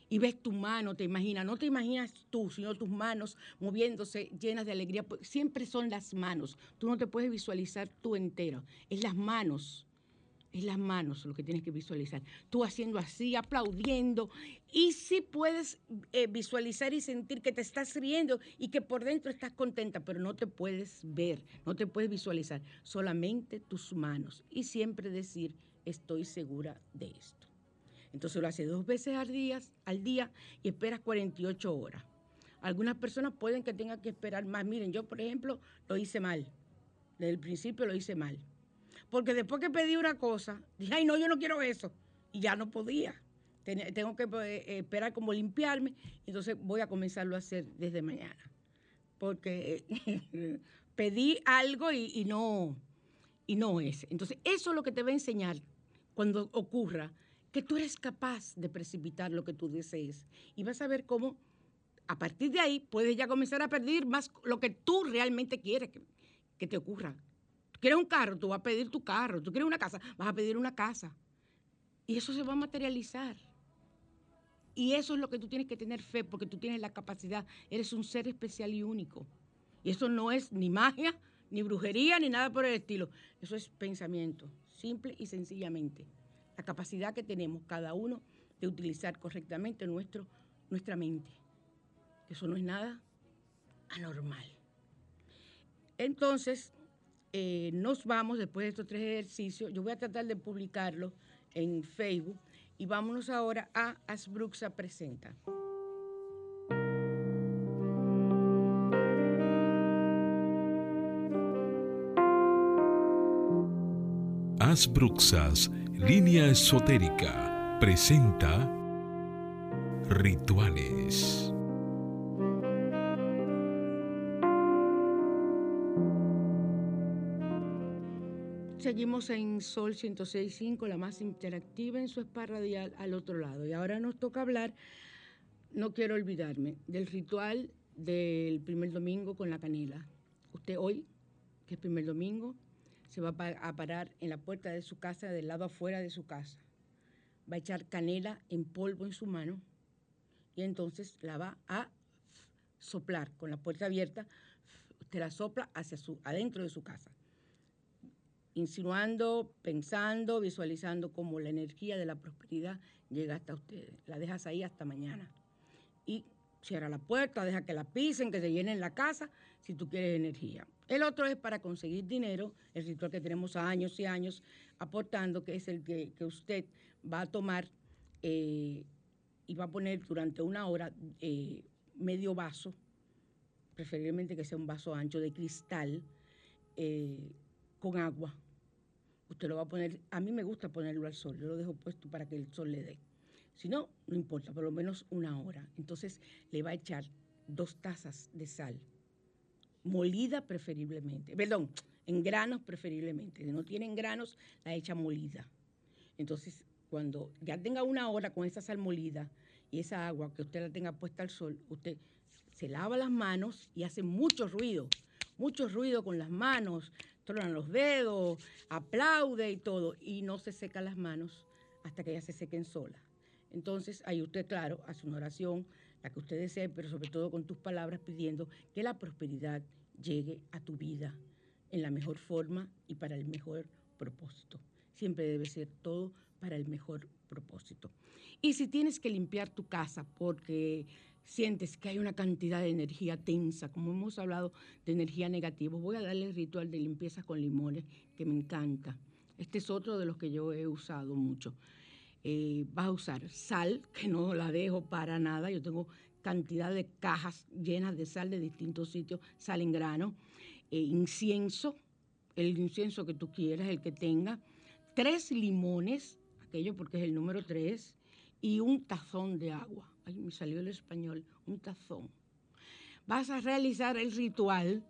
Speaker 2: y ves tu mano, te imaginas, no te imaginas tú, sino tus manos moviéndose llenas de alegría. Pues, siempre son las manos. Tú no te puedes visualizar tú entero. Es las manos. Es las manos lo que tienes que visualizar. Tú haciendo así, aplaudiendo. Y sí puedes eh, visualizar y sentir que te estás riendo y que por dentro estás contenta, pero no te puedes ver, no te puedes visualizar. Solamente tus manos. Y siempre decir, estoy segura de esto. Entonces lo hace dos veces al día, al día y esperas 48 horas. Algunas personas pueden que tengan que esperar más. Miren, yo, por ejemplo, lo hice mal. Desde el principio lo hice mal. Porque después que pedí una cosa, dije, ay, no, yo no quiero eso. Y ya no podía. Tengo que eh, esperar como limpiarme. Entonces voy a comenzarlo a hacer desde mañana. Porque (laughs) pedí algo y, y, no, y no es. Entonces, eso es lo que te va a enseñar cuando ocurra que tú eres capaz de precipitar lo que tú desees. Y vas a ver cómo a partir de ahí puedes ya comenzar a pedir más lo que tú realmente quieres que, te ocurra. Tú quieres un carro, tú vas a pedir tu carro. Tú quieres una casa, vas a pedir una casa. Y eso se va a materializar. Y eso es lo que tú tienes que tener fe, porque tú tienes la capacidad, eres un ser especial y único. Y eso no es ni magia, ni brujería, ni nada por el estilo. Eso es pensamiento, simple y sencillamente. La capacidad que tenemos cada uno de utilizar correctamente nuestro, nuestra mente. Eso no es nada anormal. Entonces, eh, nos vamos después de estos tres ejercicios. Yo voy a tratar de publicarlo en Facebook y vámonos ahora a Asbruxa Presenta.
Speaker 4: Asbruxas, línea esotérica, presenta rituales.
Speaker 2: Seguimos en Sol 106.5, la más interactiva en su spa radial al otro lado. Y ahora nos toca hablar, no quiero olvidarme, del ritual del primer domingo con la canela. Usted hoy, que es primer domingo, se va a pa- a parar en la puerta de su casa, del lado afuera de su casa. Va a echar canela en polvo en su mano y entonces la va a soplar con la puerta abierta. Usted la sopla hacia su, adentro de su casa insinuando, pensando, visualizando cómo la energía de la prosperidad llega hasta ustedes. La dejas ahí hasta mañana. Y cierra la puerta, deja que la pisen, que se llenen la casa, si tú quieres energía. El otro es para conseguir dinero, el ritual que tenemos años y años aportando, que es el que, que usted va a tomar eh, y va a poner durante una hora eh, medio vaso, preferiblemente que sea un vaso ancho de cristal, eh, con agua. Usted lo va a poner, a mí me gusta ponerlo al sol, yo lo dejo puesto para que el sol le dé. Si no, no importa, por lo menos una hora. Entonces le va a echar dos tazas de sal, molida preferiblemente, perdón, en granos preferiblemente. Si no tienen granos, la echa molida. Entonces, cuando ya tenga una hora con esa sal molida y esa agua que usted la tenga puesta al sol, usted se lava las manos y hace mucho ruido, mucho ruido con las manos, tronan los dedos, aplaude y todo, y no se seca las manos hasta que ya se sequen solas. Entonces, ahí usted, claro, hace una oración, la que usted desee, pero sobre todo con tus palabras pidiendo que la prosperidad llegue a tu vida en la mejor forma y para el mejor propósito. Siempre debe ser todo para el mejor propósito. Y si tienes que limpiar tu casa porque sientes que hay una cantidad de energía tensa, como hemos hablado de energía negativa, voy a darle el ritual de limpieza con limones que me encanta. Este es otro de los que yo he usado mucho. Eh, vas a usar sal, que no la dejo para nada. Yo tengo cantidad de cajas llenas de sal de distintos sitios, sal en grano, eh, incienso, el incienso que tú quieras, el que tenga, tres limones, aquello porque es el número tres, y un tazón de agua. Ay, me salió el español, un tazón. Vas a realizar el ritual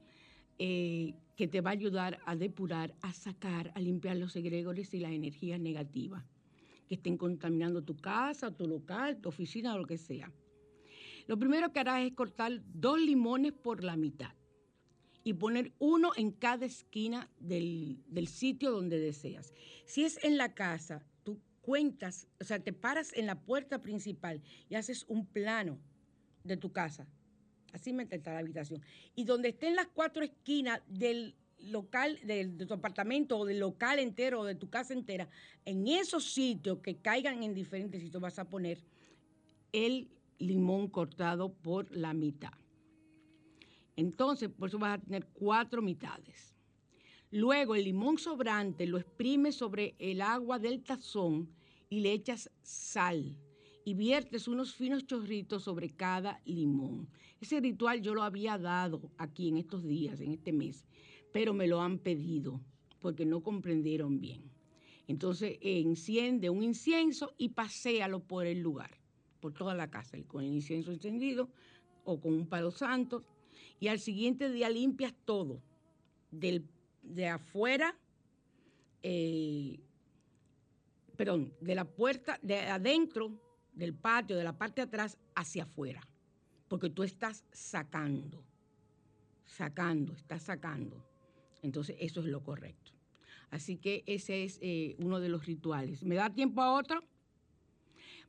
Speaker 2: eh, que te va a ayudar a depurar, a sacar, a limpiar los egregores y las energías negativas que estén contaminando tu casa, tu local, tu oficina o lo que sea. Lo primero que harás es cortar dos limones por la mitad y poner uno en cada esquina del, del sitio donde deseas. Si es en la casa, tú cuentas, o sea, te paras en la puerta principal y haces un plano de tu casa. Así me está la habitación. Y donde estén las cuatro esquinas del local, de tu apartamento o del local entero o de tu casa entera, en esos sitios que caigan en diferentes sitios vas a poner el limón cortado por la mitad. Entonces, por eso vas a tener cuatro mitades. Luego el limón sobrante lo exprimes sobre el agua del tazón y le echas sal y viertes unos finos chorritos sobre cada limón. Ese ritual yo lo había dado aquí en estos días, en este mes, pero me lo han pedido porque no comprendieron bien. Entonces enciende un incienso y paséalo por el lugar, por toda la casa, con el incienso encendido o con un palo santo. Y al siguiente día limpias todo, del, de afuera, eh, perdón, de la puerta, de adentro del patio, de la parte de atrás, hacia afuera. Porque tú estás sacando, sacando, estás sacando. Entonces, eso es lo correcto. Así que ese es eh, uno de los rituales. ¿Me da tiempo a otro?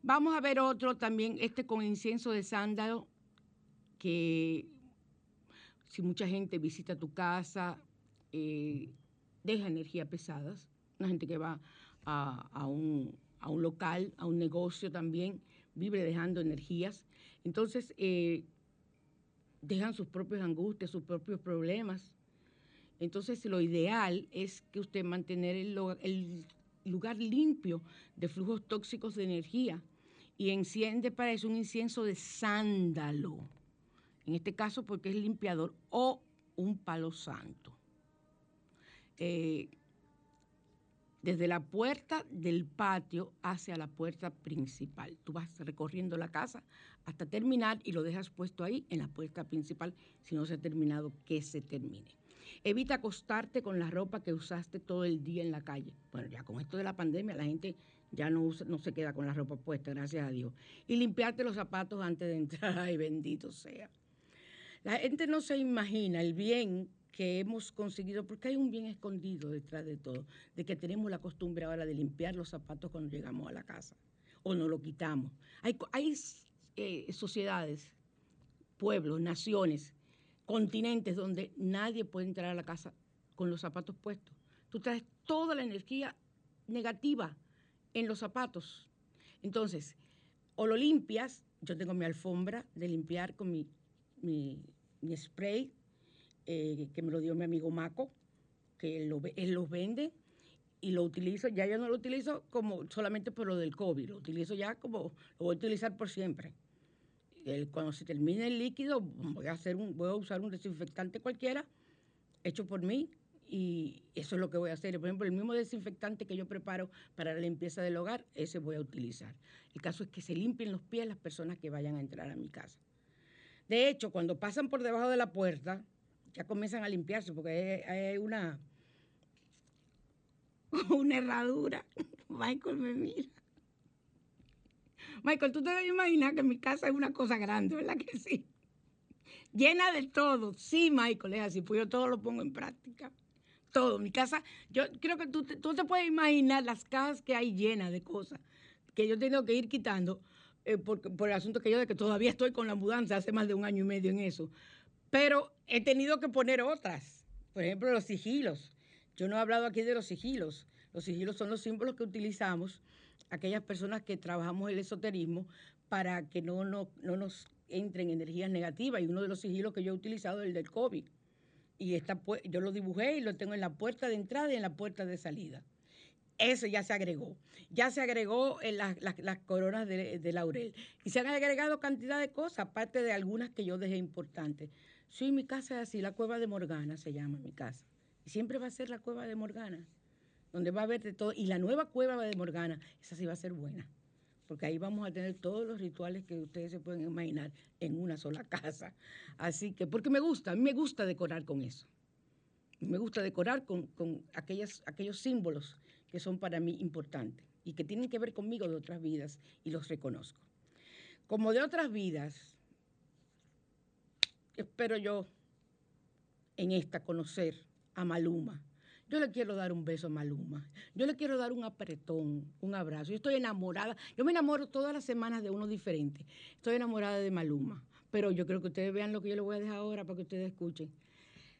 Speaker 2: Vamos a ver otro también, este con incienso de sándalo, que si mucha gente visita tu casa, eh, deja energía pesadas. Una gente que va a, un, local, a un negocio también, vive dejando energías. Entonces, eh, dejan sus propios angustias, sus propios problemas. Entonces, lo ideal es que usted mantener el, lugar limpio de flujos tóxicos de energía y enciende para eso un incienso de sándalo, en este caso porque es limpiador, o un palo santo. Eh, desde la puerta del patio hacia la puerta principal. Tú vas recorriendo la casa hasta terminar y lo dejas puesto ahí en la puerta principal. Si no se ha terminado, que se termine. Evita acostarte con la ropa que usaste todo el día en la calle. Bueno, ya con esto de la pandemia la gente ya no, no se queda con la ropa puesta, gracias a Dios. Y limpiarte los zapatos antes de entrar, (laughs) ay bendito sea. La gente no se imagina el bien que hemos conseguido, porque hay un bien escondido detrás de todo, de que tenemos la costumbre ahora de limpiar los zapatos cuando llegamos a la casa o nos lo quitamos. Hay, hay eh, sociedades, pueblos, naciones, continentes donde nadie puede entrar a la casa con los zapatos puestos. Tú traes toda la energía negativa en los zapatos. Entonces, o lo limpias, yo tengo mi alfombra de limpiar con mi, mi, spray, eh, que me lo dio mi amigo Maco, que él, lo, él los vende y lo utilizo, ya yo no lo utilizo como solamente por lo del COVID, lo utilizo ya como, lo voy a utilizar por siempre. Cuando se termine el líquido, voy a, hacer un, voy a usar un desinfectante cualquiera, hecho por mí, y eso es lo que voy a hacer. Por ejemplo, el mismo desinfectante que yo preparo para la limpieza del hogar, ese voy a utilizar. El caso es que se limpien los pies las personas que vayan a entrar a mi casa. De hecho, cuando pasan por debajo de la puerta, ya comienzan a limpiarse porque hay, una, (laughs) una herradura. (laughs) Michael me mira. Michael, tú te debes imaginar que mi casa es una cosa grande, ¿verdad que sí? Llena de todo. Sí, Michael, es así, pues yo todo lo pongo en práctica todo. Mi casa, yo creo que tú te, tú te puedes imaginar las casas que hay llenas de cosas que yo tengo que ir quitando eh, por, el asunto que yo de que todavía estoy con la mudanza, hace más de un año y medio en eso. Pero he tenido que poner otras. Por ejemplo, los sigilos. Yo no he hablado aquí de los sigilos. Los sigilos son los símbolos que utilizamos aquellas personas que trabajamos el esoterismo para que no, no, no nos entren energías negativas. Y uno de los sigilos que yo he utilizado es el del COVID y está, yo lo dibujé y lo tengo en la puerta de entrada y en la puerta de salida. Eso ya se agregó. Ya se agregó en las, coronas de, laurel. Y se han agregado cantidad de cosas, aparte de algunas que yo dejé importantes. Sí, mi casa es así, la cueva de Morgana se llama mi casa. Y siempre va a ser la cueva de Morgana, donde va a haber de todo. Y la nueva cueva de Morgana, esa sí va a ser buena porque ahí vamos a tener todos los rituales que ustedes se pueden imaginar en una sola casa. Así que, porque me gusta, a mí me gusta decorar con eso. Me gusta decorar con, aquellos símbolos que son para mí importantes y que tienen que ver conmigo de otras vidas y los reconozco. Como de otras vidas, espero yo en esta conocer a Maluma, yo le quiero dar un beso a Maluma. Yo le quiero dar un apretón, un abrazo. Yo estoy enamorada. Yo me enamoro todas las semanas de uno diferente. Estoy enamorada de Maluma. Pero yo creo que ustedes vean lo que yo les voy a dejar ahora para que ustedes escuchen.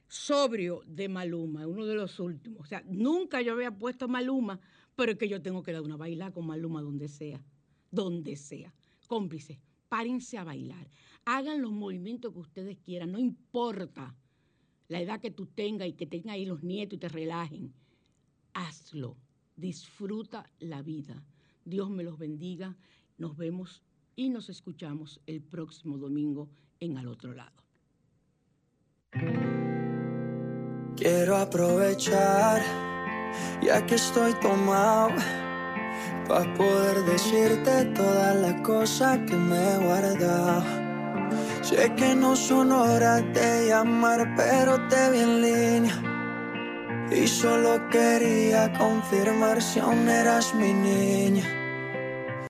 Speaker 2: Sobrio de Maluma, uno de los últimos. O sea, nunca yo había puesto Maluma, pero es que yo tengo que dar una baila con Maluma donde sea. Donde sea. Cómplices, párense a bailar. Hagan los movimientos que ustedes quieran, no importa la edad que tú tengas y que tengan ahí los nietos y te relajen. Hazlo, disfruta la vida. Dios me los bendiga. Nos vemos y nos escuchamos el próximo domingo en Al otro lado.
Speaker 1: Quiero aprovechar, ya que estoy tomado, para poder decirte todas las cosas que me he guardado Sé que no son horas de llamar, pero te vi en línea. Y solo quería confirmar si aún eras mi niña.